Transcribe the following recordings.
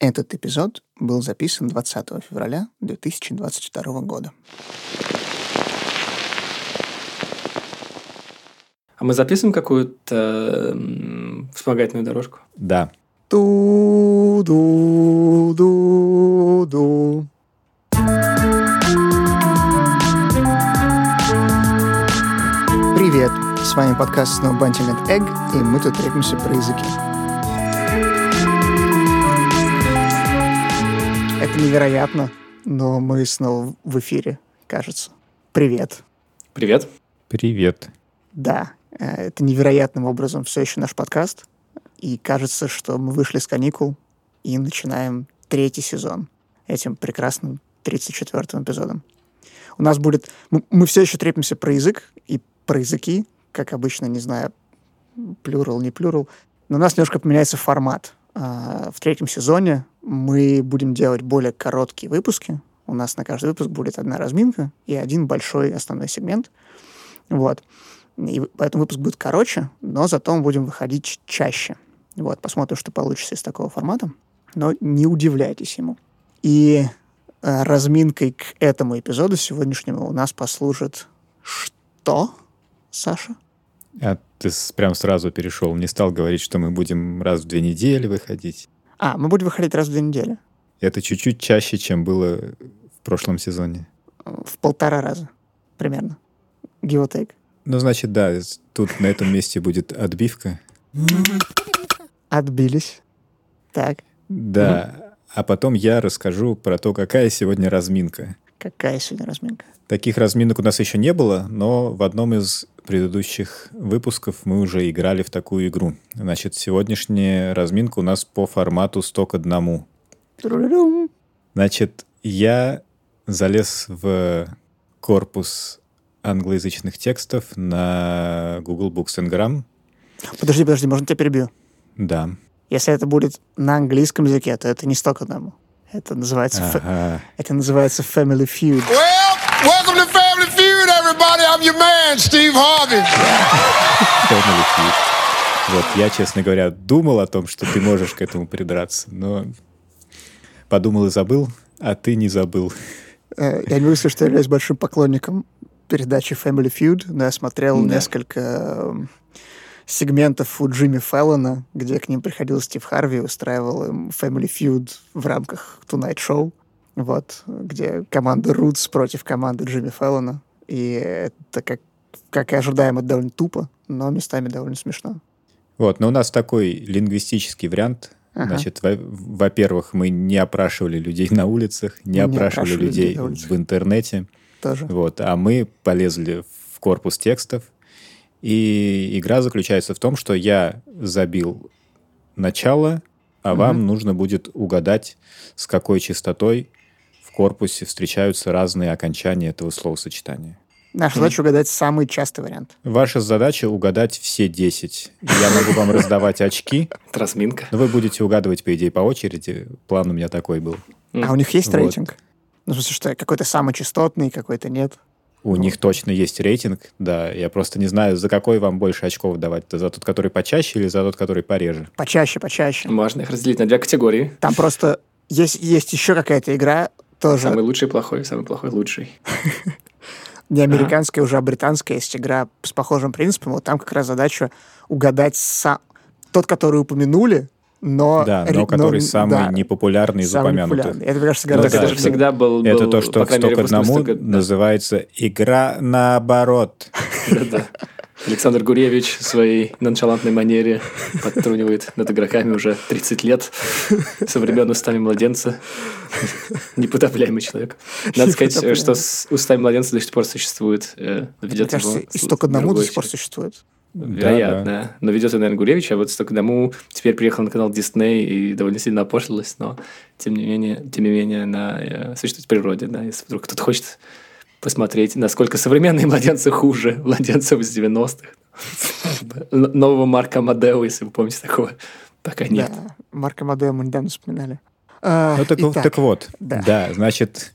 Этот эпизод был записан 20 февраля 2022 года. А мы записываем какую-то м, вспомогательную дорожку? Да. Ту-ду-ду-ду. Привет! С вами подкаст Snowbunting and Egg, и мы тут трепимся про языки. Невероятно, но мы снова в эфире, кажется. Привет. Привет. Привет. Да, э, это невероятным образом все еще наш подкаст. И кажется, что мы вышли с каникул и начинаем третий сезон этим прекрасным 34-м эпизодом. У нас будет... Мы, мы все еще трепимся про язык и про языки, как обычно, не знаю, плюрал, не плюрал. Но у нас немножко поменяется формат. А, В третьем сезоне мы будем делать более короткие выпуски. У нас на каждый выпуск будет одна разминка и один большой основной сегмент. Вот. И поэтому выпуск будет короче, но зато мы будем выходить чаще. Вот, посмотрим, что получится из такого формата. Но не удивляйтесь ему. И э, разминкой к этому эпизоду сегодняшнему у нас послужит что, Саша? А ты прям сразу перешел, не стал говорить, что мы будем раз в две недели выходить. А, мы будем выходить раз в две недели. Это чуть-чуть чаще, чем было в прошлом сезоне. В полтора раза примерно. Take. Ну, значит, да, тут на этом месте будет отбивка. Отбились. Так, Да. А потом я расскажу про то, какая сегодня разминка. Какая сегодня разминка? Таких разминок у нас еще не было, но в одном из предыдущих выпусков мы уже играли в такую игру. Значит, сегодняшняя разминка у нас по формату 100 к одному. Значит, я залез в корпус англоязычных текстов на Google Books and Gram. Подожди, подожди, можно тебя перебью? Да. Если это будет на английском языке, то это не сто к одному. Это называется, Ага. это называется Family Feud. Well, welcome to Family Feud, everybody. I'm your man, Steve Harvey. Family Feud. Вот, я, честно говоря, думал о том, что ты можешь к этому придраться, но подумал и забыл, а ты не забыл. Э, Я не могу сказать, что я являюсь большим поклонником передачи Family Feud, но я смотрел Да. несколько эм, сегментов у Джимми Феллона, где к ним приходил Стив Харви устраивал им Family Feud в рамках Tonight Show, вот, где команда Рутс против команды Джимми Феллона. И это, как, как и ожидаемо, довольно тупо, но местами довольно смешно. Вот, но у нас такой лингвистический вариант. Ага. Значит, во- во-первых, мы не опрашивали людей на улицах, не Не опрашивали людей в интернете. Тоже. Вот, а мы полезли в корпус текстов, и игра заключается в том, что я забил начало, а вам нужно будет угадать, с какой частотой в корпусе встречаются разные окончания этого словосочетания. Наша задача угадать самый частый вариант. Ваша задача угадать все 10. Я могу вам раздавать очки, Это разминка. но вы будете угадывать, по идее, по очереди. План у меня такой был. А у них есть рейтинг? Ну, в смысле, что какой-то самый частотный, какой-то нет. У них точно есть рейтинг, да. Я просто не знаю, за какой вам больше очков давать. За тот, который почаще или за тот, который пореже. Почаще, почаще. Можно их разделить на две категории. Там просто есть, есть еще какая-то игра, тоже Самый лучший плохой, самый плохой лучший. не американская, уже а британская, есть игра с похожим принципом. Вот там как раз задача угадать са- тот, который упомянули, но... да, но который самый да, непопулярный из самый упомянутых. Это, мне кажется, Ну гораздо Так это же всегда был, Это был, то, что «Сто мере, к в одному» смысле, да. называется «Игра наоборот». Александр Гуревич в своей ноншалантной манере подтрунивает над игроками уже 30 лет со времен устами младенца. Непотопляемый человек. Надо сказать, что устами младенца до сих пор существует. э, Мне Ведет кажется, его и сто к одному до сих пор человек. существует. Вероятно. Но ведет он, наверное, Гуревич, а вот столько дому теперь приехал на канал Дисней и довольно сильно опошлилась, но тем не менее, тем не менее, она э, существует в природе, да, если вдруг кто-то хочет посмотреть, насколько современные младенцы хуже младенцев из 90-х. Н- Нового Марка Мадео, если вы помните такого, пока нет. Да, Марка Мадео мы недавно вспоминали. А, Ну так, итак, так вот, да. да. значит,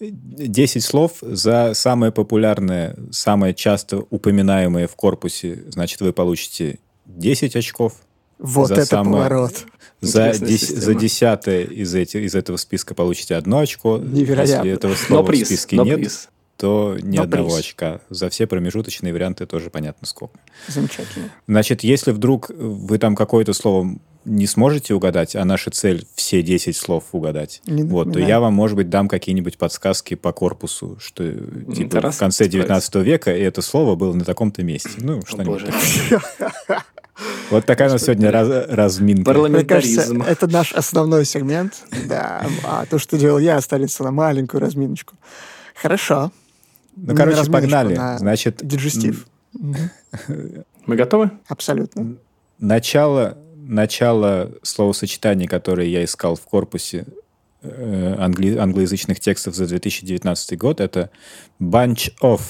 10 слов за самое популярное, самое часто упоминаемое в корпусе, значит, вы получите 10 очков. Вот За это самое- поворот. За, дес- за десятое из, этих, из этого списка получите одно очко. Невероятно. Если этого Но слова в приз, списке но нет, приз. То ни Но одного приз. очка. За все промежуточные варианты тоже понятно сколько. Замечательно. Значит, если вдруг вы там какое-то слово не сможете угадать, а наша цель все 10 слов угадать, Не вот, то напоминай. я вам, может быть, дам какие-нибудь подсказки по корпусу, что типа, Тарас в конце справится. 19 века это слово было на таком-то месте. Ну, что-нибудь такое. Вот такая у нас сегодня раз- разминка. Мне кажется, Парламентаризм. это наш основной сегмент. Да. А то, что делал я, останется на маленькую разминочку. Хорошо. Ну, короче, погнали. на Значит, Диджестив. Мы готовы? Абсолютно. начало, начало словосочетаний, которые я искал в корпусе э, англи- англоязычных текстов за 2019 год, это bunch of.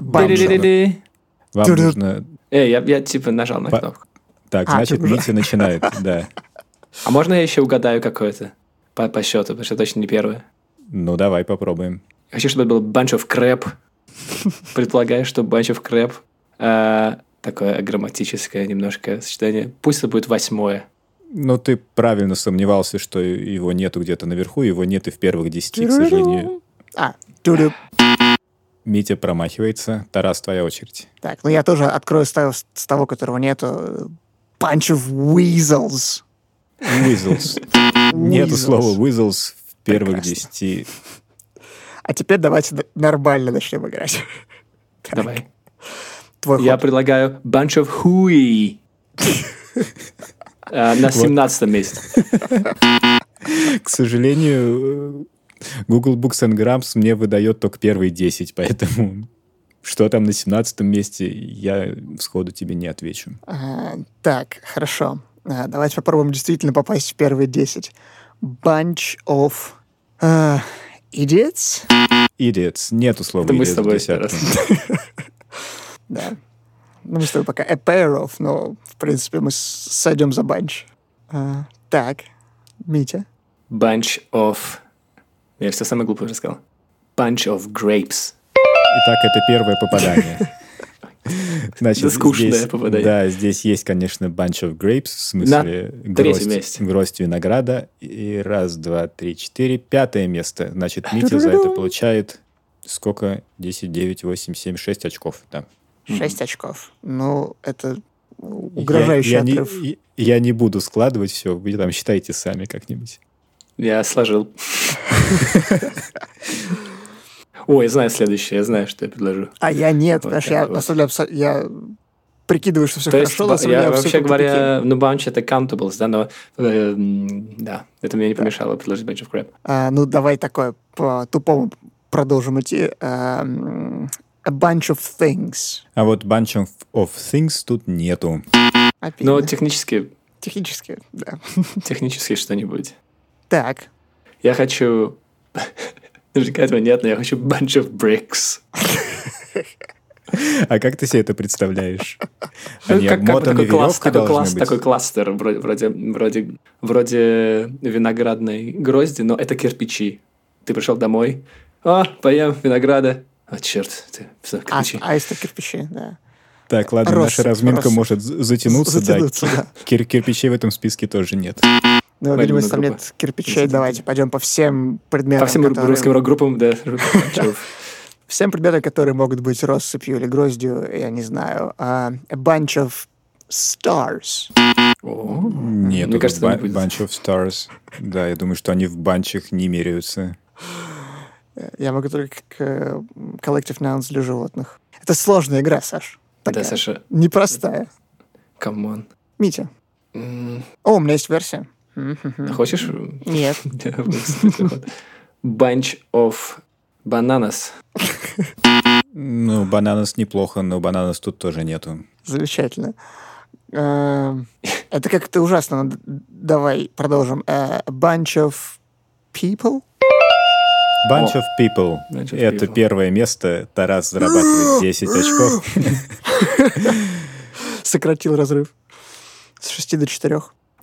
Ди-ди-ди-ди. Вам нужно... Эй, я, я типа нажал на По- кнопку. Так, А, значит, уже- Митя начинает, да. А можно я еще угадаю какое-то? По, по счету, потому что точно не первое. Ну, давай попробуем. Хочу, чтобы это был bunch of crap. Предполагаю, что bunch of crap. а, такое грамматическое немножко сочетание. Пусть это будет восьмое. Ну, ты правильно сомневался, что его нету где-то наверху, его нет и в первых десяти, к сожалению. А. Митя промахивается. Тарас, твоя очередь. Так, ну я тоже открою с того, с того, которого нету. Bunch of weasels. Weasels. Нету слова weasels в первых десяти. А теперь давайте нормально начнем играть. Давай. Твой Я ход. предлагаю bunch of hooey. А, На 17 месте. К сожалению, э, Google Books and Grams мне выдает только первые 10, поэтому что там на 17 месте, я сходу тебе не отвечу. А, так, хорошо. А, давайте попробуем действительно попасть в первые 10. Bunch of а, idiots. Idiots. Нету слова Это мы с тобой. Да. Ну, мы с тобой пока a pair of, но, в принципе, мы сойдем за bunch. А, так, Митя. Bunch of... Я все самое глупое уже сказал. Bunch of grapes. Итак, это первое попадание. Значит, Да скучное здесь- попадание. Да, здесь есть, конечно, bunch of grapes, в смысле гроздь, месте. гроздь винограда. И раз, два, три, четыре. Пятое место. Значит, Митя за это получает сколько? 10, 9, 8, 7, 6 очков. Да. Шесть очков. Ну, это угрожающий я, я не- отрыв. я- я не буду складывать все, вы там считайте сами как-нибудь. Я сложил. Ой, я знаю следующее, я знаю, что я предложу. А я нет, Вот знаешь, так я вот. оставляю абсо- я прикидываю, что все То есть, хорошо, на самом деле я, вообще говоря, ну, bunch это countables, да, но, э, да, это мне не помешало предложить bunch of crap. А, ну, давай такое по-тупому продолжим идти. А, a bunch of things. А вот bunch of, of things тут нету. Обидно. Но технически, Технически, да. технически что-нибудь. Так, Я хочу... Наверняка этого нет, но я хочу bunch of bricks. А как ты себе это представляешь? Они как, как бы обмотаны такой, класс, такой, класс, быть? такой кластер, вроде, вроде, вроде, вроде виноградной грозди, но это кирпичи. Ты пришел домой, а, поем винограда. А, черт, ты, всё, а, кирпичи. аисты кирпичи, да. Так, ладно, наша разминка может затянуться, Затянуться, да. да. Кир- кирпичей в этом списке тоже нет. Ну, видимо, если там нет кирпичей, давайте пойдем по всем предметам, По всем которые- русским рок-группам, да. всем предметам, которые могут быть россыпью или гроздью, я не знаю. А, a bunch of stars. Нет, Мне кажется, bunch of stars. Да, я думаю, что они в банчах не меряются. Я могу только к э, collective nouns для животных. Это сложная игра, Саш. Да. Саша, Непростая. come on. Митя. М, О, у меня есть версия. Хочешь? Нет. Bunch of bananas. Ну, bananas неплохо, но bananas тут тоже нету. Замечательно. Эм, Это как-то ужасно. Давай продолжим. Э, A bunch of people? Bunch О. of people. Bunch of Это people. первое место. Тарас зарабатывает 10 очков. Сократил разрыв. С 6 до 4.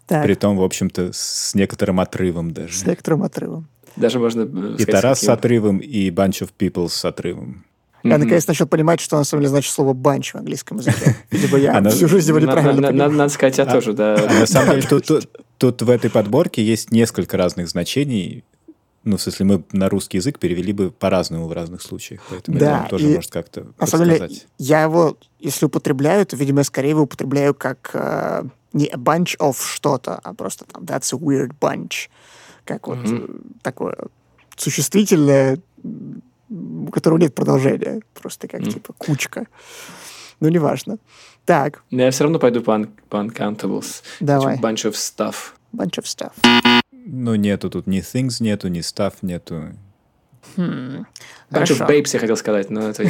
Так, Притом, в общем-то, с некоторым отрывом с даже. некоторым отрывом. Даже можно... э, И сказать, Тарас с отрывом, и Bunch of people с отрывом. Я наконец начал понимать, что на самом деле значит слово банч в английском языке. Либо я Оно- всю жизнь его Надо, неправильно надо- понимал. надо сказать, я тоже, да. А на самом деле тут, тут- тут в этой подборке есть несколько разных значений. Ну, в смысле, мы на русский язык перевели бы по-разному в разных случаях. Поэтому Да, это вам тоже и может как-то На самом деле, я его, если употребляю, то, видимо, я скорее его употребляю как э, не a bunch of что-то, а просто там that's a weird bunch. Как вот э, такое существительное, у которого нет продолжения. Просто как типа кучка. Ну, неважно. Так, Но я все равно пойду по, un- по Uncountables. Давай. Bunch of stuff. bunch of stuff. Ну, нету тут ни things нету, ни stuff нету. Bunch Хорошо. of babes, я хотел сказать, но это.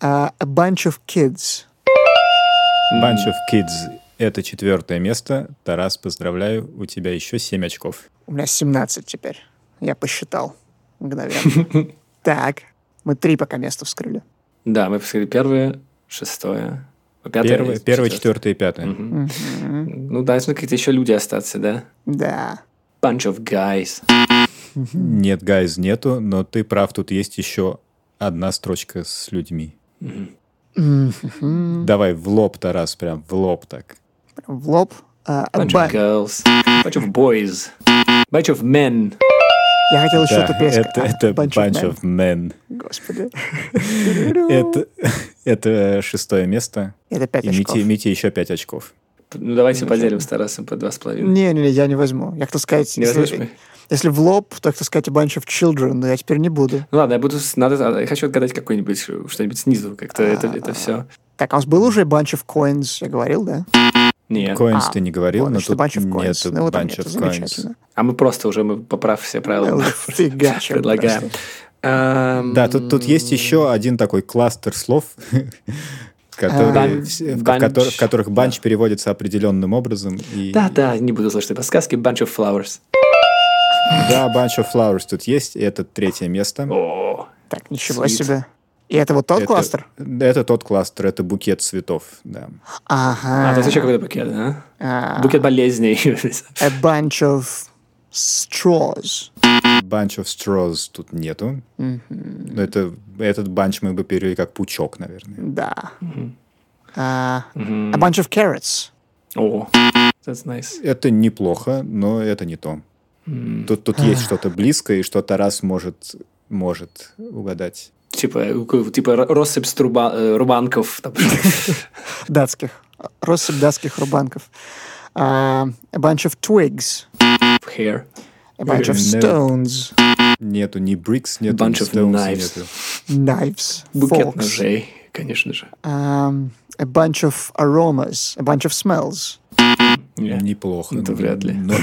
А, a bunch of kids. Bunch of kids — это четвертое место. Тарас, поздравляю, у тебя еще 7 очков. У меня 17 теперь. Я посчитал мгновенно. Так, мы три пока места вскрыли. Да, мы посмотрели первое, шестое, пятое. Первое, первое, четвертое. и пятое. Ну, должны какие-то еще люди остаться, да? Да. Bunch of guys. Нет, guys, нету, но ты прав, тут есть еще одна строчка с людьми. Давай в лоб, Тарас, прям в лоб так. В лоб. A Bunch bu- of girls. Bunch of boys. Bunch of men. Я хотел еще Да, эту песню. это, А, это bunch bunch, of men. of men. Господи. Это, это шестое место. Это пять И очков. Мите, Мите еще пять очков. Ну, давайте поделим с Тарасом по два с половиной. Не-не-не, я не возьму. Я хотел сказать, Не если, если в лоб, то я хотел сказать a bunch of children, но я теперь не буду. Ну ладно, я буду... Надо, я хочу отгадать какой-нибудь, что-нибудь снизу. Как-то это, это все. Так, а у нас был уже bunch of coins, я говорил, да? Нет. Coins А, ты не говорил, вот, но значит, тут bunch of coins. нету Ну, вот bunch of coins. А мы просто уже, мы поправ все правила. Ну, Предлагаем. Да, тут, тут есть еще один такой кластер слов, который, Бан- в, в банч. котор- в которых банч переводится определенным образом. И, Да, да, не буду слушать подсказки. Bunch of flowers. Да, bunch of flowers тут есть, и это третье место. О, Так, ничего Sweet. себе. И это вот тот Это- кластер? Это тот кластер, это букет цветов, да. Ага. а, то есть еще какой-то букет, да? А, Букет болезней. a bunch of straws. Bunch of straws тут нету. Но это, этот банч мы бы перевели как пучок, наверное. Да. А, a bunch of carrots. О, that's nice. Это неплохо, но это не то. Тут, тут есть что-то близкое, и что-то раз может, может угадать. Типа, э, типа ро- россыпь струба- э, рубанков. Датских. Россыпь датских рубанков. А, a bunch of twigs. Hair. A bunch of stones. Нету ни брикс, нету Bunch of stones, knives. нету. Knives. Букет forks. ножей, конечно же. Um, a bunch of aromas. A bunch of smells. Не. Неплохо. Это вряд ли. но.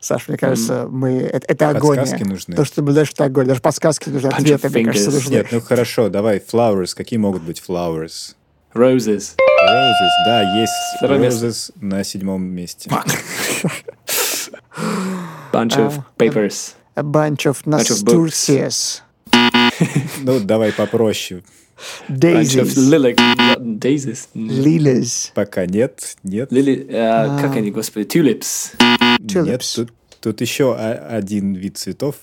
Саш, мне кажется, мы... Это, это агония. Подсказки нужны. То, что ты наблюдаешь, это агония. Даже подсказки нужны, ответы, мне кажется, нужны. Нет, ну хорошо, давай, flowers. Какие могут быть flowers? Roses. Roses, да, есть Второе место. roses на седьмом месте. Bunch of А, papers. A bunch of nasturtius. Ну, давай попроще. Daisies. lilac. Daisies. Lilies. Пока нет, нет, Лили... э, Как они, господи? Tulips. нет. Tulips. Тут, тут еще один вид цветов.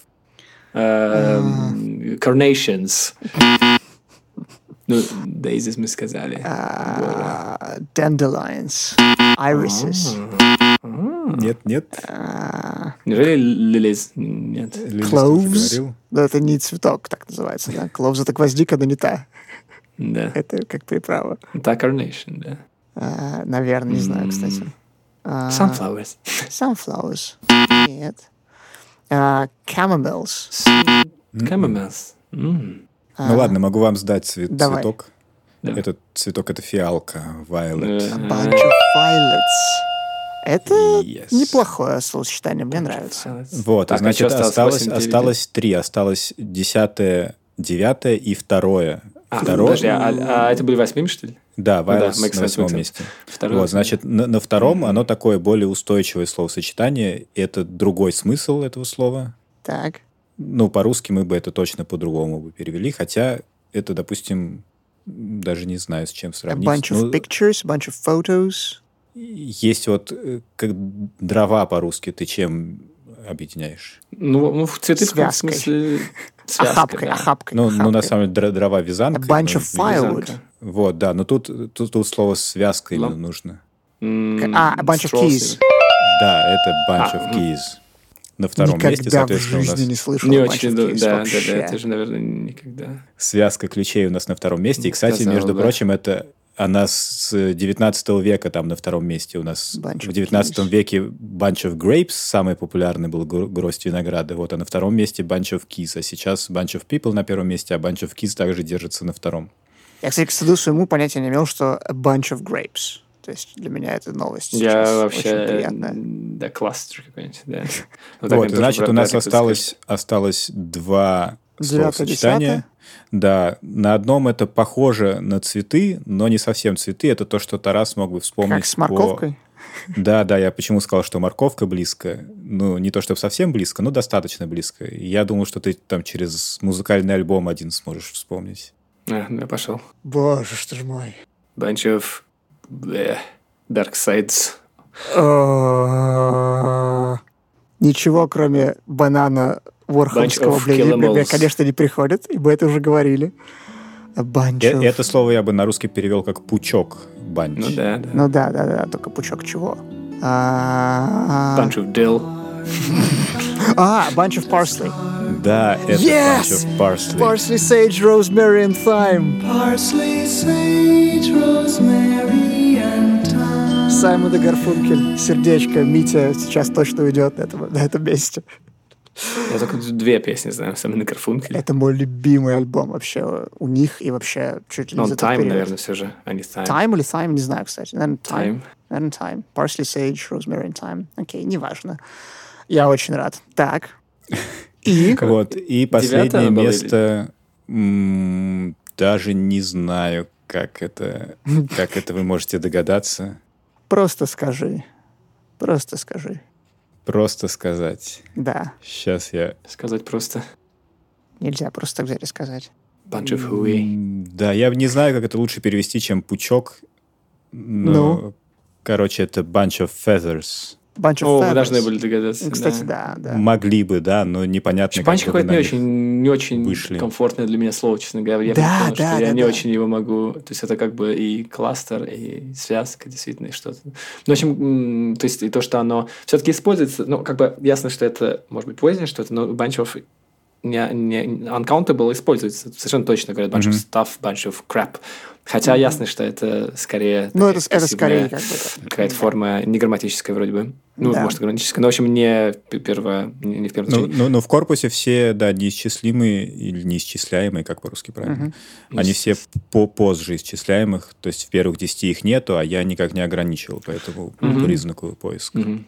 Эм, Carnations. Ну, daisies мы сказали. Uh, dandelions. Irises. Нет, нет. Неужели lilies? Нет. Лилис Cloves. Да, это не цветок, так называется, да? Cloves — это гвоздика, но не та. Да. Это как приправа. Да, carnation, да. А, наверное, не знаю, кстати. А, Sunflowers. Sunflowers. Нет. А. Camomiles. М. Ну ладно, могу вам сдать цвет, Давай. цветок. Да. Этот цветок это фиалка, violet. Э, Bunch of violets. Это Yes. неплохое словосочетание, мне нравится. Вот, Так, а значит, осталось? осталось, три. Осталось десятое, девятое и второе. А, Второе, подожди, а, а это были восьмими, что ли? да, да, Violets мы, на восьмом месте. Второе. Вот, значит, на, на втором оно такое более устойчивое словосочетание. Это другой смысл этого слова. Так. Ну, по-русски мы бы это точно по-другому бы перевели, хотя это, допустим, даже не знаю, с чем A сравнить. bunch of Ну, pictures, a bunch of photos. есть вот э, как дрова по-русски, ты чем объединяешь? Ну, ну, в цветы в Связкой. смысле... Связка, охапкой, да. охапкой. Ну, ну, на охапкой. самом деле, дро- дрова вязанка. A bunch of ну, firewood. Вязанка. Вот, да, но тут, тут, тут слово связка именно нужно. А, a bunch of keys. Да, это bunch А, of keys. На втором Никогда месте, в соответственно, у жизни нас не слышал Не очень, да, да, да, вообще. да, это же, наверное, никогда. связка ключей у нас на втором месте. И, кстати, Сказал, между да. прочим, это она с 19 века там на втором месте у нас. Bunch в of 19 keys. веке Bunch of Grapes самый популярный был гро- гроздь винограда. Вот, а на втором месте Bunch of Keys. А сейчас Bunch of People на первом месте, а Bunch of Keys также держится на втором. Я, кстати, к стыду своему понятия не имел, что a bunch of grapes. То есть для меня это новость. Я сейчас вообще... Очень приятная. Да, кластер какой-нибудь, да. Вот, значит, у нас осталось, осталось два словосочетания. Да, на одном это похоже на цветы, но не совсем цветы. Это то, что Тарас мог бы вспомнить. Как с по- морковкой. Да, да, я почему сказал, что морковка близко. Ну, не то, чтобы совсем близко, но достаточно близко. Я думал, что ты там через музыкальный альбом один сможешь вспомнить. А, да, пошел. Боже, что ж мой. Bunch of... э, Dark Sides. Э, Ничего, кроме банана Ворхолского блин, конечно, не приходит, и мы это уже говорили. Bunch Э- Это слово я бы на русский перевел как пучок. Банч. Ну да, да. Ну да, да, да, только пучок чего? А, Bunch of Dill. а, bunch of parsley. Да, это Yes! bunch of parsley. Parsley, sage, rosemary and thyme. Parsley, sage, rosemary, and thyme. Саймон и Гарфункель. Сердечко. Митя сейчас точно уйдет на этом, на этом месте. Я только две песни знаю. Самый Карфункель. Это мой любимый альбом вообще у них и вообще чуть ли не он за тот Time, наверное, все же, а не Time. Time или Thyme, не знаю, кстати. Наверное, Time. Time. Наверное, Time. Parsley, Sage, Rosemary and Thyme. Окей, неважно. Я очень рад. Так. И Вот, и последнее или- место, даже не знаю, как это, как это вы можете догадаться. Просто скажи. Просто скажи. Просто сказать. Да. Сейчас я... Сказать просто. Нельзя просто так взять и сказать. Bunch of hooey. Да, я не знаю, как это лучше перевести, чем пучок. Но, Ну? короче, это bunch of feathers. Bunch of О, вы должны были догадаться. Ну, Кстати, да, да. Могли бы, да, но непонятно, Шпанч как какое-то не очень, не очень вышли. комфортное для меня слово, честно говоря. Я Да, понял, да, что я да, не да. очень его могу... То есть это как бы и кластер, и связка, действительно, и что-то. Ну, в общем, то есть и то, что оно все-таки используется, ну, как бы ясно, что это, может быть, позднее что-то, но bunch of не, не, uncountable используется. Совершенно точно говорят bunch of stuff, bunch of crap. Хотя ясно, что это скорее... Ну, это, это скорее как бы... Какая-то форма неграмматическая вроде бы. Ну, Да. может, грамматическая, но, в общем, не перво... Не, не в первом Ну, ну, ну, в корпусе все, да, неисчислимые или неисчисляемые, как по-русски правильно. Они все по позже исчисляемых, то есть в первых десяти их нету, а я никак не ограничивал по этому признаку поиска. Мгм.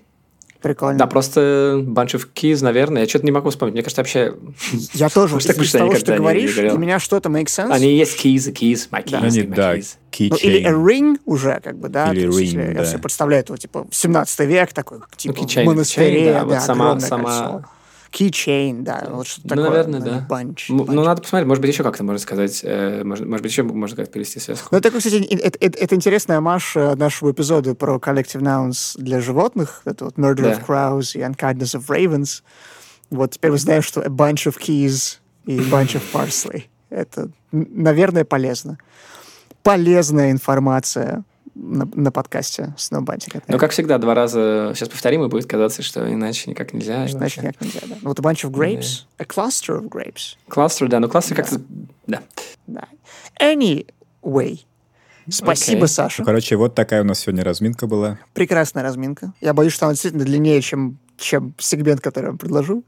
Прикольно. Да, просто bunch of keys, наверное. Я что-то не могу вспомнить. Мне кажется, вообще... Я тоже из, из того, что ты говоришь, для меня что-то makes sense. Они есть keys, keys, my keys, Они, my да, keys. Ну, или a ring уже, как бы, да. Или есть, ring, если Я да. себе представляю его, типа, 17 век такой, как, типа, keychain, монастыре, keychain, да, да, вот сама- сама- кольцо. Keychain, да, вот что-то Ну, такое. наверное, ну, да. Bunch, М, bunch. Ну, надо посмотреть, может быть, еще как-то можно сказать. э, Может, может быть, еще можно как-то перевести связку. Ну, такой, кстати, это, это- это интересная маш э, нашего эпизода про collective nouns для животных. Это вот Murder Да. of Crows и Unkindness of Ravens. Вот теперь вы знаете, что a bunch of keys и bunch of parsley. Это, наверное, полезно. Полезная информация на, на подкасте Snowbantic. Ну, как всегда, два раза сейчас повторим, и будет казаться, что иначе никак нельзя. и Значит, вообще. никак нельзя, да. Вот a bunch of grapes, a cluster of grapes. Кластер, да, ну кластер как-то... Да. Да. Anyway. Спасибо, Окей. Саша. Ну, короче, вот такая у нас сегодня разминка была. Прекрасная разминка. Я боюсь, что она действительно длиннее, чем, чем сегмент, который я вам предложу.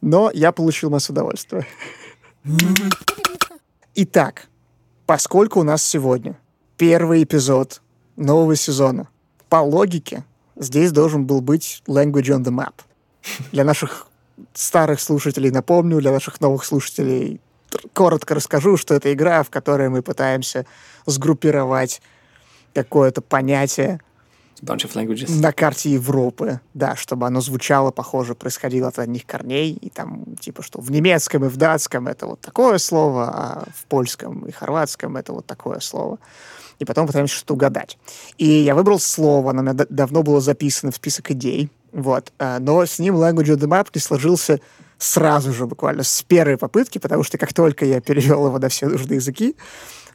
Но я получил массу удовольствия. Итак, поскольку у нас сегодня первый эпизод нового сезона, по логике здесь должен был быть language on the map. Для наших старых слушателей напомню, для наших новых слушателей коротко расскажу, что это игра, в которой мы пытаемся сгруппировать какое-то понятие Bunch of languages. на карте Европы, да, чтобы оно звучало похоже, происходило от одних корней, и там, типа, что в немецком и в датском это вот такое слово, а в польском и хорватском это вот такое слово. И потом пытаемся что-то угадать. И я выбрал слово, оно у меня давно было записано в список идей, Вот. А, Но с ним Language of the Map не сложился сразу же, буквально, с первой попытки, потому что как только я перевел его на все нужные языки,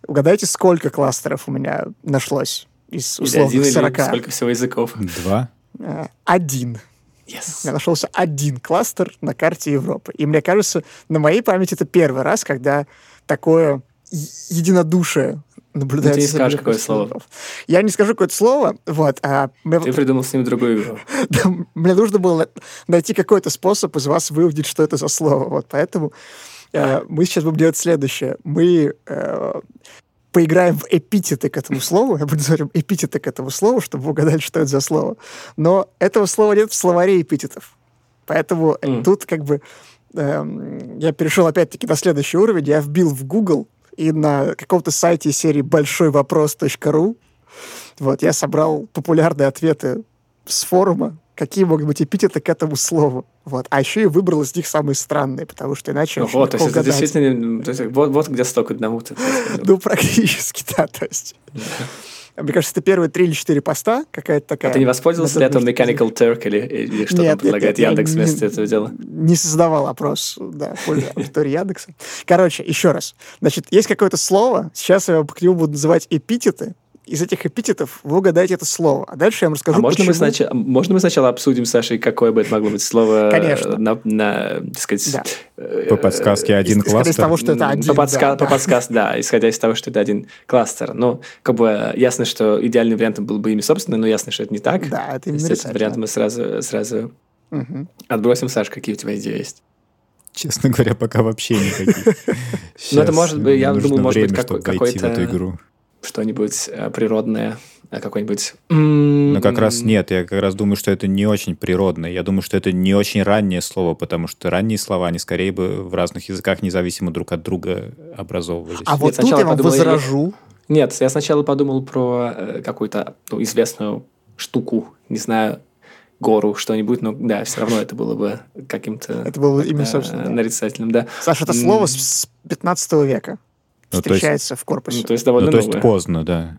угадайте, сколько кластеров у меня нашлось из условных или 40. сколько всего языков. Два. А, Один. У Yes. меня нашелся один кластер на карте Европы. И мне кажется, на моей памяти это первый раз, когда такое единодушие наблюдается. Ну, ты не скажешь, какое слово. Я не скажу какое-то слово, вот, а мне, Ты придумал с ним другую игру. да, мне нужно было найти какой-то способ из вас выудить, что это за слово. Вот, поэтому э, мы сейчас будем делать следующее. Мы э, поиграем в эпитеты к этому слову. Я буду говорить эпитеты к этому слову, чтобы вы угадали, что это за слово. Но этого слова нет в словаре эпитетов. Поэтому э, М. тут как бы эм, я перешел опять-таки на следующий уровень. Я вбил в Google и на каком-то сайте серии большой вопрос.ру вот, я собрал популярные ответы с форума, какие могут быть эпитеты к этому слову. Вот. А еще и выбрал из них самые странные, потому что иначе очень Вот, то есть это действительно... то есть вот, вот где сток одному. ты просто- Ну, практически, да, то есть. Мне кажется, это первые три или четыре поста, какая-то такая... А ты не воспользовался методичная этого Mechanical Turk или, или что Нет, там нет, предлагает нет, я Яндекс не- вместо этого дела? Не создавал опрос, да, аудитории Яндекса. Короче, еще раз. Значит, есть какое-то слово, сейчас я к нему буду называть эпитеты, из этих эпитетов вы угадаете это слово. А дальше я вам расскажу, А можно мы, почему. сначала, можно мы сначала обсудим, Саша, и какое бы это могло быть слово? э, Конечно. На, на, так сказать, Да. э, По подсказке один исходя из кластер. того, что это один, по, подска- да, по да. исходя из того, что это один кластер. Ну, как бы э, ясно, что идеальным вариантом был бы имя собственное, но ясно, что это не так. Да, это именно рисовать, вариант мы сразу, сразу отбросим. Саш, какие у тебя идеи есть? Честно говоря, пока вообще никаких. Ну, это может быть, я думаю, может быть, какой-то- эту игру. Что-нибудь э, природное, э, какой-нибудь... Но как раз нет, я как раз думаю, что это не очень природное. Я думаю, что это не очень раннее слово, потому что ранние слова, они скорее бы в разных языках независимо друг от друга образовывались. А вот тут сначала я вам подумал, я- возражу. Нет, я сначала подумал про э, какую-то ну, известную штуку, не знаю, гору, что-нибудь, но да, все равно это было бы каким-то Это было имя, собственно. да. нарицательным, да. Саша, это слово с 15 века Ну, то есть- встречается в корпусе. Ну, то есть довольно Ну, то есть новое. поздно, да.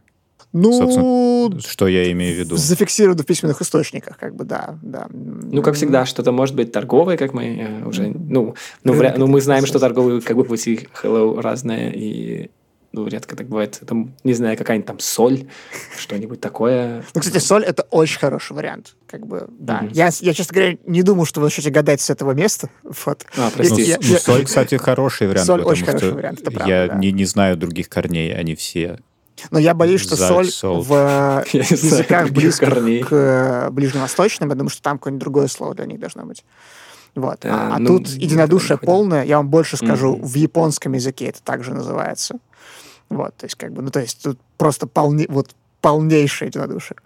Ну, собственно, Что я имею в виду? зафиксировано в письменных источниках, как бы, да, да. Ну, как всегда, что-то может быть торговое, как мы э, уже... Ну, ну, вряд- ну, мы знаем, что торговые как бы пути hello разные, и ну, редко так бывает. Это, не знаю, какая-нибудь там соль, что-нибудь такое. Ну, кстати, соль — это очень хороший вариант. Как бы, да. Мгм. Я, я, честно говоря, не думал, что вы начнете гадать с этого места. Вот. А, Ну, прости. Я- с- ну, соль, кстати, хороший вариант. Соль очень хороший что вариант, это правда, Я да. не, не знаю других корней, они все. Но я боюсь, что Заль, соль соль. в э, Я языках близких корней. к э, ближневосточным, я думаю, что там какое-нибудь другое слово для них должно быть. Вот. Э, А, а ну, тут единодушие полное, я вам больше скажу, Мгм. в японском языке это также называется. Вот, то есть, как бы, ну, то есть, тут просто полне, вот, полнейшее единодушие.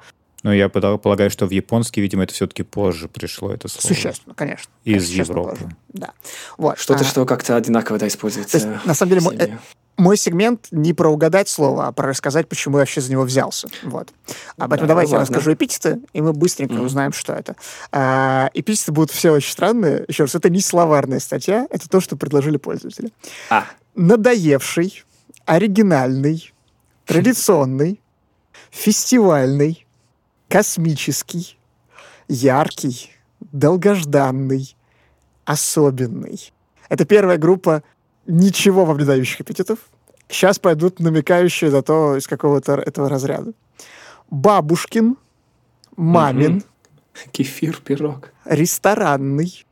Но я пода- полагаю, что в японский, видимо, это все-таки позже пришло, это слово. Существенно, конечно. Из Существенно Европы. позже. Да. Вот. Что-то, а, что как-то одинаково да, То используется. есть, на самом деле, мой, семье. мой сегмент не про угадать слово, а про рассказать, почему я вообще за него взялся. Вот. А поэтому Да, давайте я ладно. расскажу эпитеты, и мы быстренько Мгм. узнаем, что это. А, эпитеты будут все очень странные. Еще раз, это не словарная статья, это то, что предложили пользователи. А, Надоевший, оригинальный, традиционный, фестивальный, космический, яркий, долгожданный, особенный. Это первая группа ничего вам не дающих эпитетов. Сейчас пойдут намекающие на то, из какого-то этого разряда. Бабушкин, мамин, Мгм. кефир, пирог. ресторанный,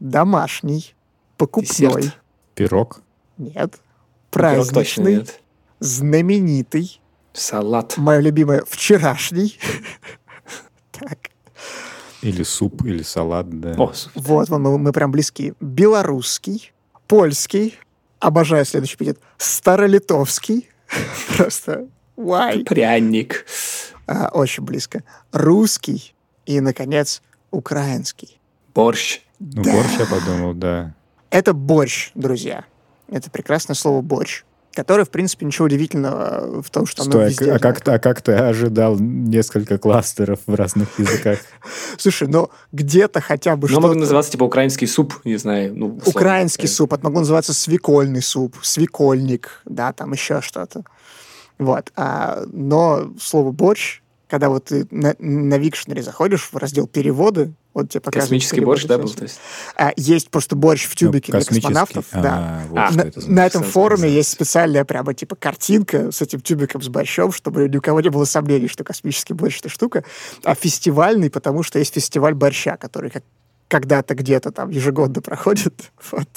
домашний, покупной. Десерт. Пирог. Нет. Праздничный, знаменитый, Салат. мое любимое, вчерашний. Так, Или суп, или салат, да. О, вот мы, мы прям близки. Белорусский, польский, обожаю следующий эпитет, старолитовский, просто why? пряник. А, очень близко. Русский и, наконец, украинский. Борщ. Ну, борщ я подумал, да. Это борщ, друзья. Это прекрасное слово борщ, которое, в принципе, ничего удивительного в том, что оно Стой, везде а как, а как ты ожидал несколько кластеров в разных языках? Слушай, но где-то хотя бы Ну, что-то... мог называться типа украинский суп, не знаю. Ну. Украинский Э, суп, это могло называться свекольный суп, свекольник, да, там еще что-то. Вот. А, но слово борщ когда вот ты на, на Викшнере заходишь в раздел переводы, вот тебе показывают Космический переводы борщ, да, был? То есть? А, есть просто борщ в тюбике Ну, для космонавтов. А, да. вот А, на, это на этом форуме организация. есть специальная прямо типа картинка с этим тюбиком с борщом, чтобы ни у кого не было сомнений, что космический борщ это штука, а фестивальный, потому что есть фестиваль борща, который как когда-то где-то там ежегодно проходит. Вот.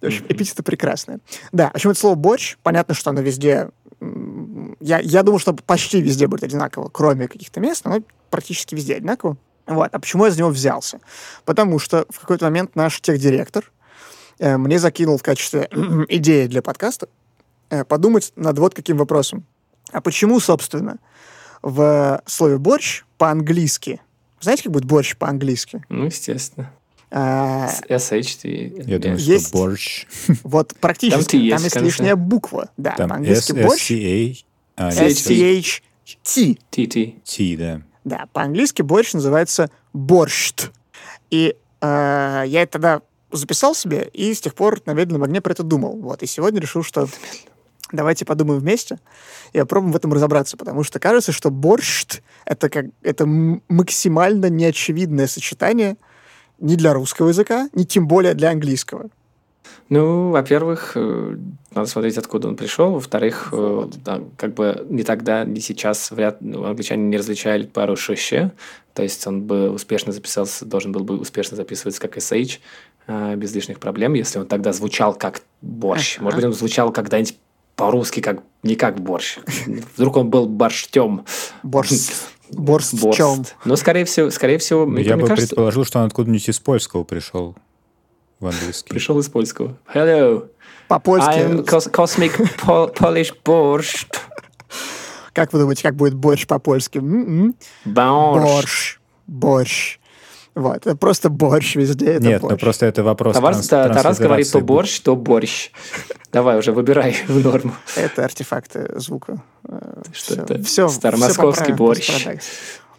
В общем, эпитеты прекрасные. Да, в общем, это слово борщ, понятно, что оно везде... Я, я думаю, что почти везде будет одинаково, кроме каких-то мест, но практически везде одинаково. Вот. А почему я за него взялся? Потому что в какой-то момент наш техдиректор э, мне закинул в качестве идеи для подкаста э, подумать над вот каким вопросом. А почему, собственно, в слове борщ по-английски, знаете, как будет борщ по-английски? Ну, естественно. А, С SH. Я думаю, Есть- что борщ. вот практически, Там там, есть, есть конечно. лишняя буква. Да, Там по-английски борщ SSCA. а, S-C-H-T. TT. T, да. Да, по-английски борщ называется борщт. И э, я это тогда записал себе, и с тех пор на медленном огне про это думал. Вот, и сегодня решил, что давайте подумаем вместе и попробуем в этом разобраться, потому что кажется, что борщт — это, как, это максимально неочевидное сочетание ни для русского языка, ни тем более для английского. Ну, во-первых, э, надо смотреть, откуда он пришел. Во-вторых, э, да, как бы ни тогда, ни сейчас вряд ну, англичане не различали пару шеще. То есть он бы успешно записался, должен был бы успешно записываться как SH э, без лишних проблем, если он тогда звучал как борщ. Ага. Может быть, он звучал когда-нибудь по-русски как не как борщ. Вдруг он был борщтем. Борщ. Чем? Борст. Но, скорее всего, скорее всего, Я мне бы кажется, предположил, что он откуда-нибудь из польского пришел в английский. пришел из польского. Hello, По-польски, I'm cos- cosmic Pol- Polish borscht. как вы думаете, как будет борщ по-польски? М-м. Борщ. Борщ. Борщ. Вот, просто борщ везде, это Нет, борщ. ну просто это вопрос Тарас, транс- Та- Тарас говорит то борщ, то борщ. Давай уже, выбирай в норму. Это артефакты звука. Что всё- это? всё- Старомосковский по борщ.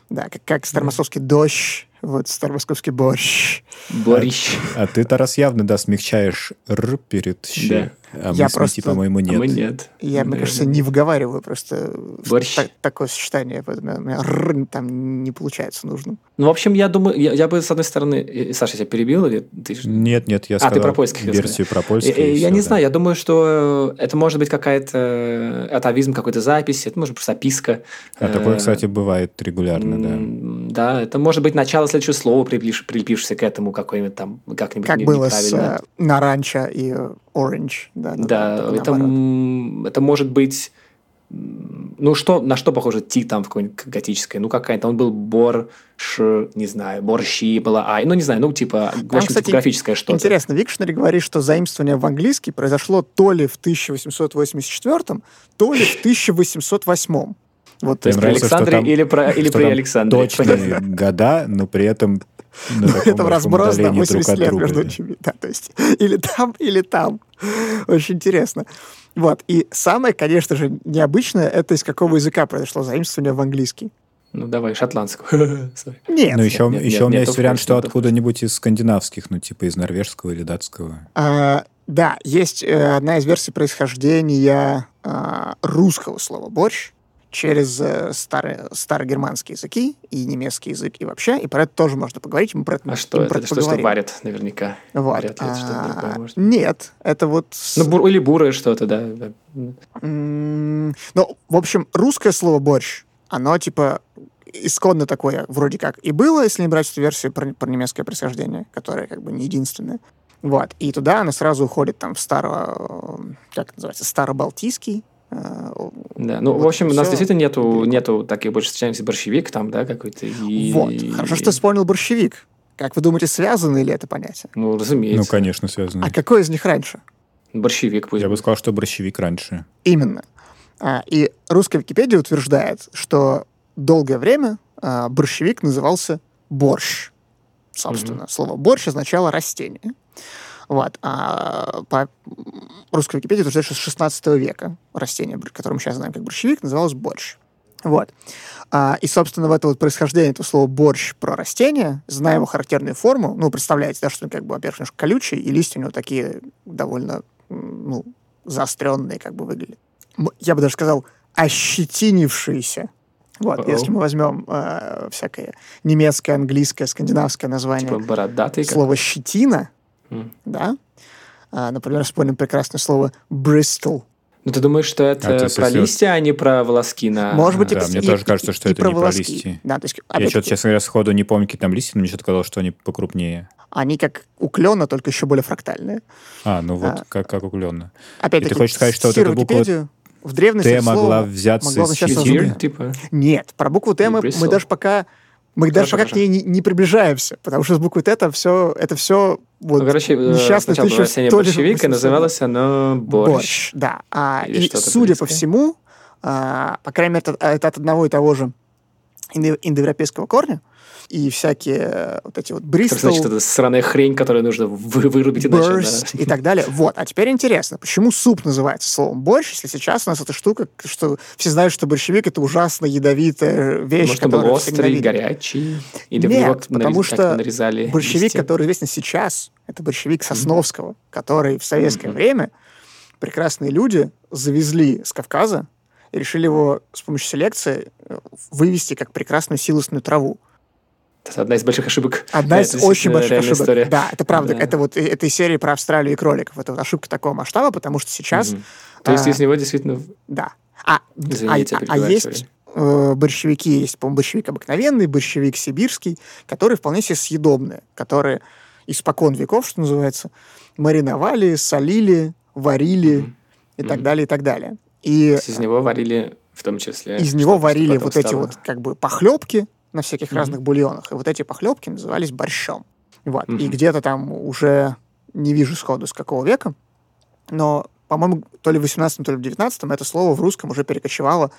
Да, как, как старомосковский дождь, вот старомосковский борщ. Борщ. А ты, Тарас, явно, да, смягчаешь «р» перед «щ». А Я мы просто- по-моему, А нет. мы нет. Я, мне Наверное, кажется, не выговариваю просто Борщ. та- такое сочетание, поэтому у меня «р» там не получается нужным. Ну, в общем, я думаю, я, я бы, с одной стороны... э, Саша, я тебя перебил? Или ты... Нет, нет, я А, ты сказал про польский версию про польский. Э, э, и Я всё, не да. знаю, я думаю, что это может быть какая-то э, атовизм какой-то записи, это может быть просто записка. А такое, Э, кстати, бывает регулярно, да. Да, это может быть начало следующего слова, прилепивш- прилепившееся к этому какой-нибудь там, как-нибудь Как не- было с э, наранча и orange. Да, ну, Да, это, м, это может быть... Ну, что, на что похоже ти там в какой-нибудь готической? Ну, какая-то. Он был борщ, не знаю, борщи была ай. Ну, не знаю, ну, типа, в общем, кстати, типографическое что-то. Интересно, Викшнери говорит, что заимствование в английский произошло то ли в 1884, то ли в 1808. Вот, что Александре там- или, про, или при Александре. Точные года, но при этом на таком этом разброс на удалении 80 друг от лет друга, между ними. Да, то есть или там, или там. Очень интересно. Вот. И самое, конечно же, необычное, это из какого языка произошло заимствование в английский. Ну, давай, шотландскую. Sorry. Нет. Ну, еще, нет, еще нет, у меня нет, есть вариант, что откуда-нибудь из скандинавских, ну, типа из норвежского или датского. А, да, есть э, одна из версий происхождения а, русского слова «борщ» через э, старые, старогерманские языки и немецкий язык и вообще, и про это тоже можно поговорить, мы про это, А что мы это? про Это что, что варят наверняка? Вот. Вряд ли это что-то А, другое может. Нет, это вот... Ну, бур- или бурое что-то, да. Ну, в общем, русское слово «борщ», оно, типа, исконно такое вроде как и было, если не брать эту версию про, про немецкое происхождение, которая как бы не единственная. Вот. И туда она сразу уходит там в старо... э, Как это называется? Старобалтийский. Да, ну, вот в общем, у нас действительно нету, нету таких больше встречаемся борщевик там, да, какой-то. И... Вот. Хорошо, что ты вспомнил борщевик. Как вы думаете, связаны ли это понятие? Ну, разумеется. Ну, конечно, связано. А какой из них раньше? Борщевик пусть Я бы сказал, что борщевик раньше. Именно. А, и русская Википедия утверждает, что долгое время а, борщевик назывался борщ. Собственно, слово борщ означало растение. Вот. А по русской Википедии утверждает, что с 16 века растение, которое мы сейчас знаем как борщевик, называлось борщ. Вот. А, и, собственно, в это вот происхождение этого слова борщ про растение, зная его характерную форму, ну, представляете, да, что он как бы, во-первых, немножко колючий, и листья у него такие довольно, ну, заостренные как бы выглядят. Я бы даже сказал, ощетинившиеся. Вот, О-о. если мы возьмем э, всякое немецкое, английское, скандинавское название Типа бородатый. слово «щетина», М. да, например, вспомним прекрасное слово «Bristol». Ну, ты думаешь, что это А, про листья, а не про волоски на... Может быть, и, да, и- мне и- тоже кажется, что и это не про волоски. листья. Да, то есть, Я что-то, опять-таки, честно говоря, сходу не помню, какие там листья, но мне что-то казалось, что они покрупнее. они как у клена, только еще более фрактальные. А, ну вот, А. как, как угленно. Опять-таки, И ты хочешь сказать, что вот буква Википедию, в древности Т могла взяться могло из типа. Нет, про букву Т мы, мы даже пока мы даже Хорошо, пока к ней не, не приближаемся, потому что с буквой Т это все, это все вот Ну, короче, э, несчастный сначала растение 1100 борщевик, и называлось оно борщ. Да. А, Или и судя по близкое. всему, а, по крайней мере, это, это от одного и того же индо- индоевропейского корня, и всякие э, вот эти вот Так Бристол, значит, это сраная хрень, которую нужно вы- вырубить иначе. борщ да. и так далее. Вот. А теперь интересно, почему суп называется словом борщ, если сейчас у нас эта штука, что все знают, что борщевик это ужасно ядовитая вещь, Может, он был острый, горячий? Или в Нет, него потому что нарезали Борщевик, листья? который известен сейчас, это борщевик Сосновского, который в советское Мгм. время прекрасные люди завезли с Кавказа и решили его с помощью селекции э, вывести как прекрасную силосную траву. Это одна из больших ошибок. Одна из это очень больших ошибок. история. Да, это правда. Да. Это вот э- этой серии про Австралию и кроликов. Это вот ошибка такого масштаба, потому что сейчас, Мгм. То есть а, из него действительно... да. А, Извини, а- а- есть э, борщевики, есть, по-моему, борщевик обыкновенный, борщевик сибирский, которые вполне себе съедобные, которые испокон веков, что называется, мариновали, солили, варили Мгм. и так далее, и так далее. И из него варили в том числе... из него варили вот эти стало- вот как бы похлебки на всяких Мгм. разных бульонах. И вот эти похлебки назывались борщом. Вот. И Мгм. где-то там уже не вижу сходу с какого века, но, по-моему, то ли в 18 то ли в 19 это слово в русском уже перекочевало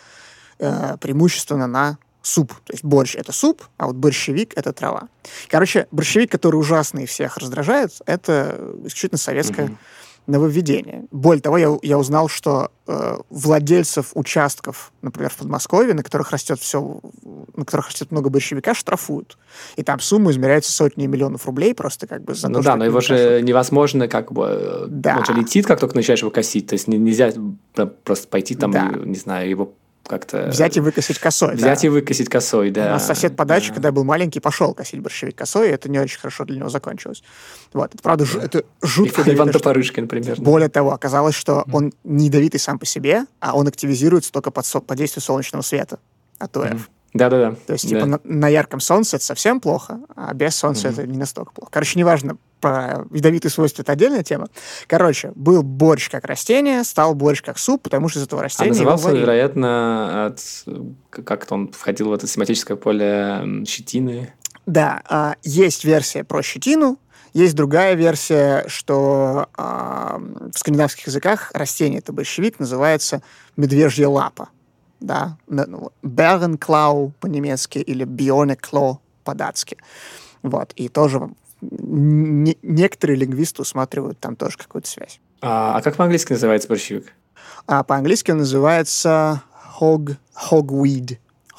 э, преимущественно на суп. То есть борщ — это суп, а вот борщевик — это трава. Короче, борщевик, который ужасный и всех раздражает, это исключительно советское Мгм. Нововведение. Более того, я, я узнал, что э, владельцев участков, например, в Подмосковье, на которых растет все, на которых растет много борщевика, штрафуют. И там сумма измеряется сотни миллионов рублей просто как бы за Ну то, да, но его кашут. же невозможно как бы... Да. Он же летит, как только начинаешь его косить. То есть не- нельзя про- просто пойти там, Да. не знаю, его как-то... Взять и выкосить косой. Взять да. и выкосить косой, У да. нас сосед по даче, Да. когда я был маленький, пошел косить борщевик косой, и это не очень хорошо для него закончилось. Вот. Это, правда, жу- это жутко. И Иван что- Топорышкин, примерно. Более того, оказалось, что он не ядовитый сам по себе, а он активизируется только под, со- под действием солнечного света от ОФ. Да-да-да. То есть, Да. типа, на, на ярком солнце это совсем плохо, а без солнца Мгм. это не настолько плохо. Короче, неважно, про ядовитые свойства это отдельная тема. Короче, был борщ как растение, стал борщ как суп, потому что из этого А растения его назывался, варили. вероятно, от... Как-то он входил в это семантическое поле щетины. Да, а, есть версия про щетину, есть другая версия, что а, в скандинавских языках растение это борщевик называется медвежья лапа. Да, Беренклау по-немецки или Бионекло по-датски. Вот, и тоже не- некоторые лингвисты усматривают там тоже какую-то связь. А, а как по-английски называется борщевик? А по-английски он называется hog, hogweed.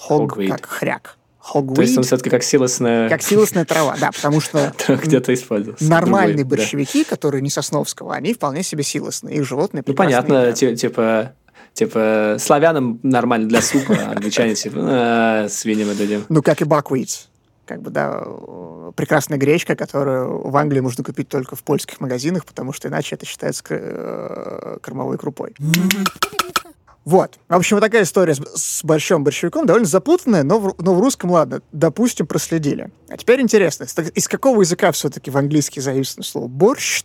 Hog Hogweed. как хряк. То есть он Hogweed все-таки как силосная... как силосная трава, да, потому что где-то использовался. нормальные борщевики, которые не сосновского, они вполне себе силосные. Их животные Ну, понятно, типа... Типа, славянам нормально для супа, а англичане типа, «А, свиньям дадим. Ну, как и buckwheat. Как бы, да, э, прекрасная гречка, которую в Англии можно купить только в польских магазинах, потому что иначе это считается э, кормовой крупой. Вот. В общем, вот такая история с, с борщом борщевиком, довольно запутанная, но в, но в русском, ладно, допустим, проследили. А теперь интересно, из, какого языка все-таки в английский заимствовано слово борщ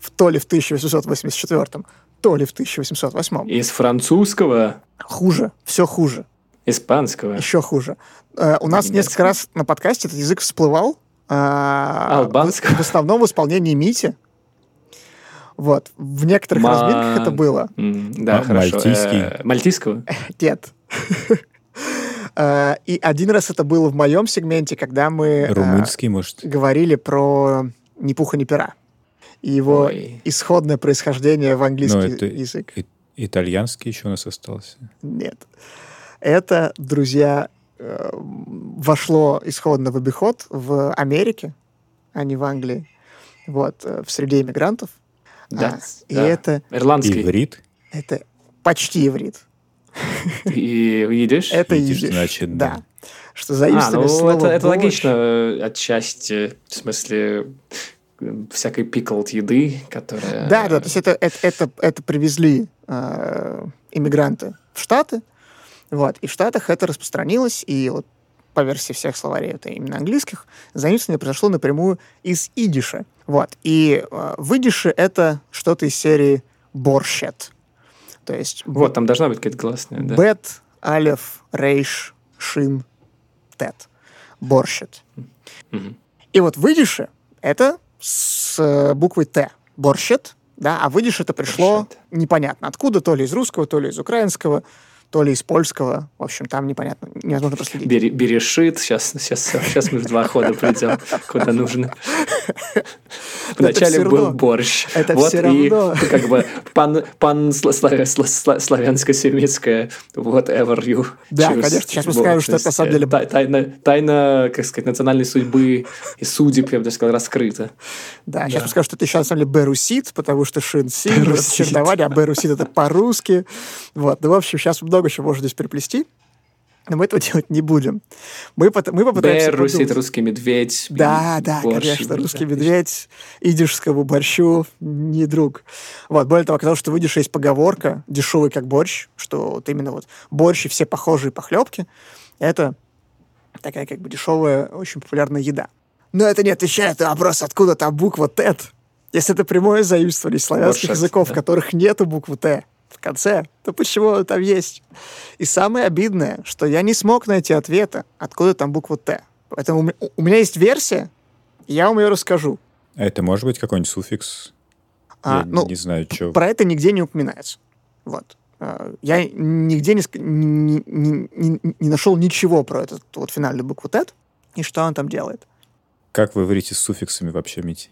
в, то ли в 1884, то ли в 1808? Из французского, Хуже, все хуже. испанского. Еще хуже. Э, у нас Немецкого. несколько раз на подкасте этот язык всплывал. а, Албанского. В, в основном в исполнении Мити. Вот. В некоторых Ма- разбирках это было. М, Да, А, хорошо. мальтийский? Э, Мальтийского? Нет. Э, И один раз это было в моем сегменте, когда мы э, Румынский, может? говорили про ни пуха, ни пера. И его Ой. исходное происхождение в английский Ну, это- язык. И- Итальянский еще у нас остался. Нет. Это, друзья, э, вошло исходно в обиход в Америке, а не в Англии. Вот, э, в среде иммигрантов. Да. А, и да. это, Ирландский. Иврит. это почти иврит. И видишь? Это Идиш, идиш. значит, да. да. Что А, заимствовали ну слово это, это логично э, отчасти, в смысле всякой пиклд еды, которая... Да, да, то есть это, это, это, это привезли э, иммигранты в Штаты, вот, и в Штатах это распространилось, и вот по версии всех словарей, это именно английских, заимствование произошло напрямую из идиша. Вот, и э, в идише это что-то из серии борщет. То есть Вот, там должна быть какая-то гласная, да. бет, алеф, рейш, шин, тет. Борщет. Мгм. И вот в идише это с э, буквой Т. Борщет, да, а в идиш это пришло Борщет. непонятно откуда, то ли из русского, то ли из украинского, то ли из польского. В общем, там непонятно, невозможно проследить. Бери, берешит, сейчас, сейчас, сейчас мы в два хода придем, куда нужно. Вначале был борщ. Это вот всё и равно. как бы пан, пан сла- сла- сла- сла- славянско-семитское whatever you Да, конечно, сейчас мы скажем, то что это на самом деле- тай- Тайна, тайна, как сказать, национальной судьбы и судеб, я бы даже сказал, раскрыта. Да, сейчас мы скажем, что это еще на самом деле берусит, потому что шин син, это Берусит. чередование, а берусит это по-русски. Вот, ну, в общем, сейчас много чего можно здесь приплести, но мы этого делать не будем. Мы, пот- мы попытаемся Бэр, русит, русский медведь. Да, да, борщ, конечно, русский да, медведь идишскому борщу не друг. Вот, более того, оказалось, что в идише есть поговорка «дешевый как борщ», что вот именно вот борщ и все похожие похлебки — это такая как бы дешевая, очень популярная еда. Но это не отвечает на вопрос, откуда там буква «тет». Если это прямое заимствование славянских Борщет, языков, в да. которых нету буквы «т» в конце, то почему она там есть? И самое обидное, что я не смог найти ответа, откуда там буква «т». Поэтому у ме- у меня есть версия, и я вам ее расскажу. А это может быть какой-нибудь суффикс? А, Я ну, не знаю, что. Про это нигде не упоминается. Вот. А, Я нигде не, не, не- не- не нашел ничего про эту вот финальную букву «т» и что он там делает. Как вы говорите с суффиксами вообще, Мити?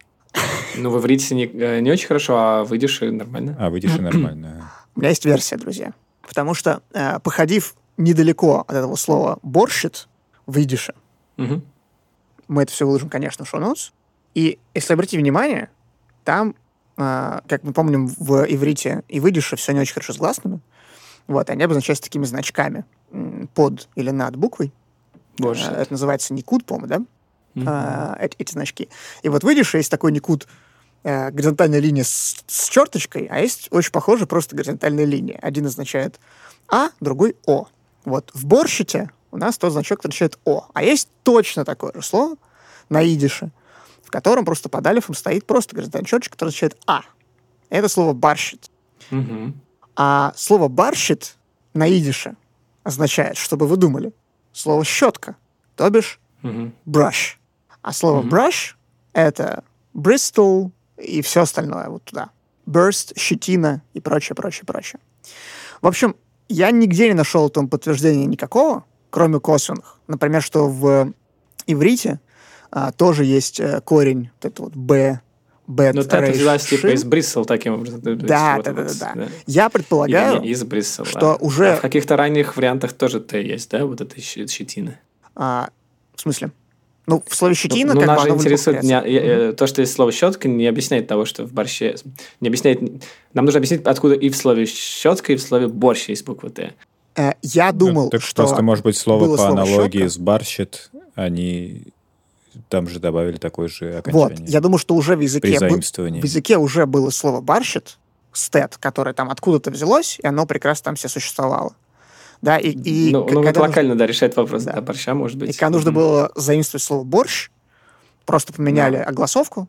Ну, в иврите не, э, не очень хорошо, а выйдешь и нормально. А, выйдешь и нормально. У меня есть версия, друзья. Потому что, э, походив недалеко от этого слова «борщит» в идише, Мгм. мы это все выложим, конечно, в шоу-ноутс. И если обратить внимание, там, а, как мы помним, в иврите и в идише все не очень хорошо с гласными. Вот, они обозначаются такими значками под или над буквой. А, Это называется никуд, по-моему, да? Мгм. А, эти, эти значки. И вот в идише есть такой никуд, э, горизонтальная линия с, с черточкой, а есть очень похожая просто горизонтальная линия. Один означает А, другой О. Вот в борщите у нас тот значок, который означает О. А есть точно такое же слово на идише, в котором просто под алифом стоит просто горизонтальный черточек, который означает А. Это слово барщит. Мгм. А слово барщит на идише означает, чтобы вы думали, слово щетка, то бишь Мгм. brush. А слово brush — это Bristol и все остальное вот туда. Burst, щетина и прочее, прочее, прочее. В общем, я нигде не нашел этому подтверждения никакого, кроме косвенных. Например, что в иврите а, тоже есть э, корень, вот это вот «б», Ну, это «рейш», взялась типа из Брисел таким образом. Да, да, да, да, да. Я Или предполагаю, не из Брисел, что а- уже- а в каких-то ранних вариантах тоже Т есть, да, вот эта щетина. а, в смысле, ну, в слове «щетина» ну, как нас бы же оно интересует не- э, то, что есть слово щетка, не объясняет того, что в борще не объясняет. Нам нужно объяснить, откуда и в слове щетка, и в слове борщ есть буква Т. Э, Я думал, Ну, так что... просто, может быть, слово по слово аналогии «щетка». с барщит, они там же добавили такое же Вот, окончание. я думаю, что уже в языке, заимствовании. в языке уже было слово «барщит», стет, которое там откуда-то взялось, и оно прекрасно там все существовало. Да, и, и ну, ну, вот когда, нужно, локально, да, решает вопрос, Да. да, борща, может быть. и когда нужно было заимствовать слово «борщ», просто поменяли огласовку,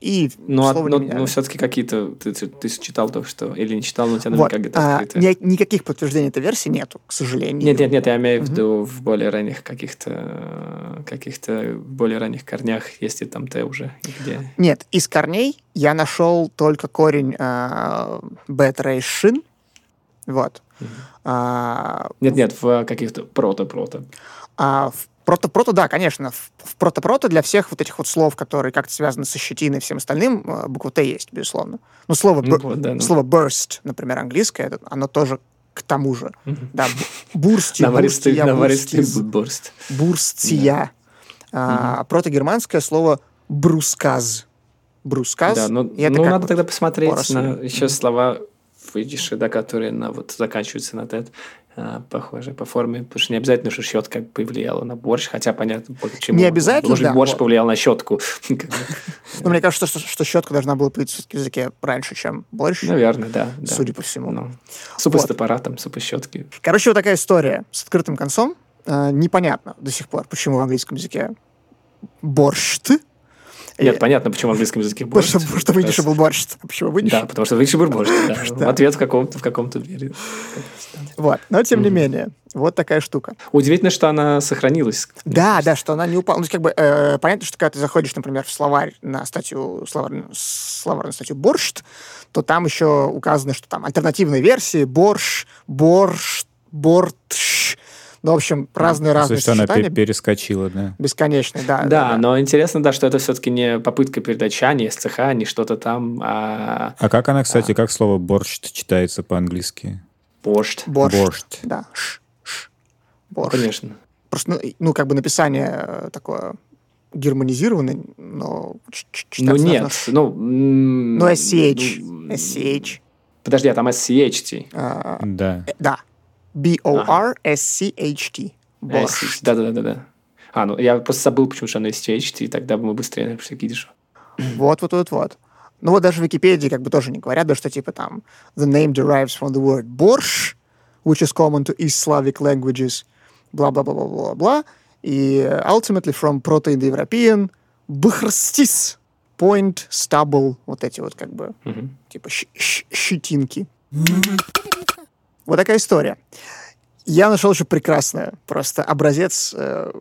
и Ну, а- слово ну, не меняли. ну, все-таки какие-то... Ты, ты- ты читал только что? Или не читал, но у тебя Вот, наверняка где-то а, открыто. ни- никаких подтверждений этой версии нету, к сожалению. Нет, нет, нет, я имею в виду в более ранних каких-то каких-то более ранних корнях, если там Т уже где. Нет, из корней я нашел только корень э, бет рейш шин. Вот. А, Нет, нет, в каких-то прото-прото. А в прото-прото, да, конечно. В, прото-прото для всех вот этих вот слов, которые как-то связаны со щетиной и всем остальным, э, буква Т есть, безусловно. Ну, слово, Ну вот, да, ну. слово burst, например, английское, это, оно тоже к тому же. Да, бурсти, Наваристый, бурстия, будборст. бурстия. А прото-германское слово брусказ. Брусказ. Да, ну, это ну как надо тогда посмотреть на еще слова в идише, да, которые на, вот, заканчиваются на тет. а, похоже по форме, потому что не обязательно, что щетка повлияла на борщ, хотя понятно, почему. Не обязательно, Может, да, борщ вот. повлиял на щетку. Но мне кажется, что, что щетка должна была появиться в языке раньше, чем борщ. Наверное, да. Судя по всему. Ну, супы Вот. с аппаратом, супы щетки. Короче, вот такая история с открытым концом. Э, непонятно до сих пор, почему в английском языке борщ. Нет, понятно, почему в английском языке борщ. потому что выйдешь и был борщ. Почему выйдешь? Да, потому что выйдешь и был борщ. Ответ в каком-то в каком-то. Вот. Но, тем не менее, вот такая штука. Удивительно, что она сохранилась. Да, да, что она не упала. Ну, как бы, э, понятно, что когда ты заходишь, например, в словарь на статью, словарь, словарную статью «борщ», то там еще указано, что там альтернативные версии «борщ», «борщ», «бортщ». Ну, в общем, разные-разные То есть она перескочила, да. Бесконечные, да. Да, но интересно, да, что это все-таки не попытка передать ча, не СЦХ, не что-то там, а А как она, кстати, как слово борщ читается по-английски? борщ. Борщ. Борщ. Да. Ш, ш. Ну, Борщ. конечно. Просто, ну, ну, как бы написание э, такое германизированное, но Ну нет, ну... Ну, SCH. ну, SCH. Подожди, а там SCHT. а, Да. э, Да. B-O-R-S-C-H-T. Борщ. Да-да-да-да. А, ну я просто забыл, почему что она SCHT, и тогда бы мы быстрее написали кидишу. Вот, вот, вот, вот. Ну вот даже в Википедии как бы тоже не говорят, да, что типа там the name derives from the word борщ, which is common to East Slavic languages, бла-бла-бла-бла-бла-бла, и ultimately from Proto-Indo-European бхрстис, point, stubble, вот эти вот как бы типа щ- щ- щетинки. Вот такая история. Я нашел еще прекрасное, просто образец э,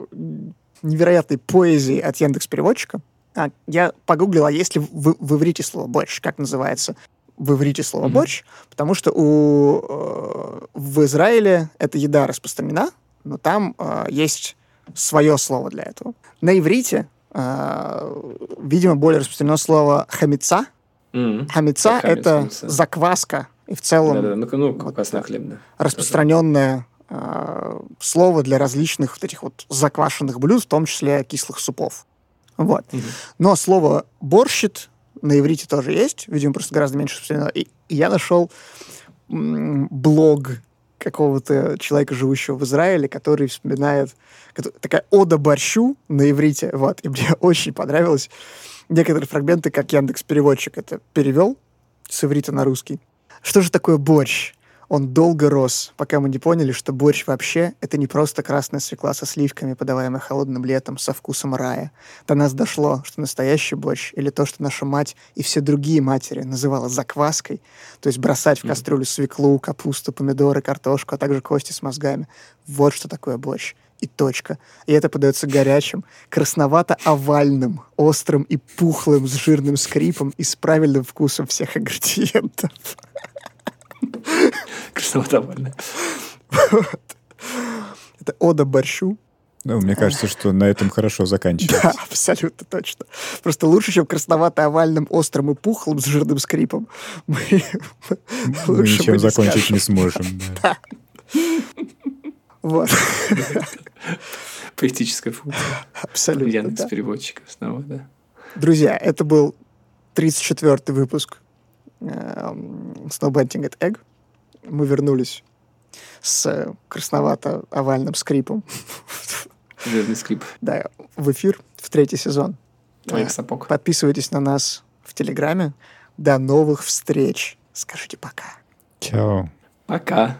невероятной поэзии от Яндекс Переводчика. А, я погуглил, а есть ли в, в иврите слово борщ, как называется в иврите слово борщ, потому что у, э, в Израиле эта еда распространена, но там э, есть свое слово для этого. На иврите, э, видимо, более распространено слово хамица. М. Хамица это закваска и в целом Да-да, ну, ну вот красный хлеб, да. распространенное э, слово для различных вот этих вот заквашенных блюд, в том числе кислых супов. Вот. Но слово борщит на иврите тоже есть, видимо, просто гораздо меньше распространено. И, и я нашел блог какого-то человека, живущего в Израиле, который вспоминает такая ода борщу на иврите. Вот. И мне очень понравилось некоторые фрагменты, как Яндекс переводчик это перевел с иврита на русский. Что же такое борщ? Он долго рос, пока мы не поняли, что борщ вообще это не просто красная свекла со сливками, подаваемая холодным летом со вкусом рая. До нас дошло, что настоящий борщ, или то, что наша мать и все другие матери называла закваской, то есть бросать в кастрюлю свеклу, капусту, помидоры, картошку, а также кости с мозгами. Вот что такое борщ. И точка. И это подается горячим, красновато-овальным, острым и пухлым, с жирным скрипом и с правильным вкусом всех ингредиентов. Красновато-овальное. Это ода борщу. Ну, мне кажется, что на этом хорошо заканчивать. Да, абсолютно точно. Просто лучше, чем красновато-овальным, острым и пухлым с жирным скрипом. Мы, Мы лучше ничем мы не закончить скажем. не сможем. да. Вот, Поэтическая функция. абсолютно. Яндекс да. переводчика снова, да. Друзья, это был 34-й выпуск эм, Snowbanting at Egg. Мы вернулись с э, красновато-овальным скрипом Жирный скрип да, в эфир в третий сезон. твоих сапог. Подписывайтесь на нас в Телеграме. До новых встреч. Скажите пока. Чао. Пока.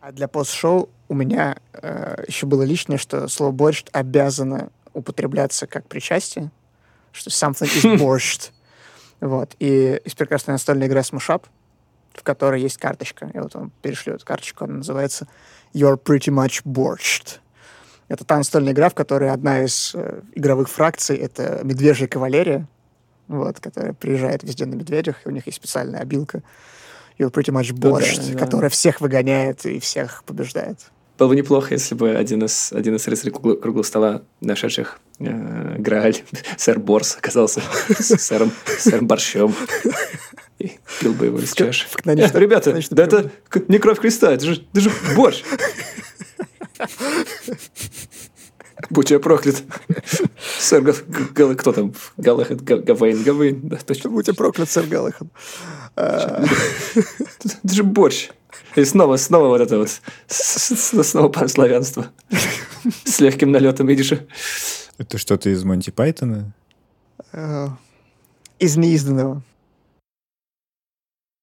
А для пост-шоу у меня э, еще было лишнее, что слово борщ обязано употребляться как причастие, что something is borscht. Вот. И есть прекрасная настольная игра Smush в которой есть карточка. Я вот вам перешлю эту карточку. Она называется You're Pretty Much Borscht. Это та настольная игра, в которой одна из э, игровых фракций — это медвежья кавалерия, вот, которая приезжает везде на медведях, и у них есть специальная обилка You're Pretty Much Ну да, да. которая всех выгоняет и всех побеждает. Было бы неплохо, если бы один из, один из рыцарей круглого, круглого стола, нашедших э, Грааль, сэр Борс, оказался сэром, сэром Борщом. И пил бы его из чаши. в каноничном- Э, Ребята, каноничном да это не кровь Христа, это же, это же борщ. Будь я проклят. Сэр Гал- Гал- кто там? Галахет, Га- Гавейн, Гавейн, да, точно. Будь я проклят, сэр Галлахан. Это же борщ. И снова, снова вот это вот, снова панславянство. С легким налетом, видишь? Это что-то из Монти Пайтона? Э, Из неизданного.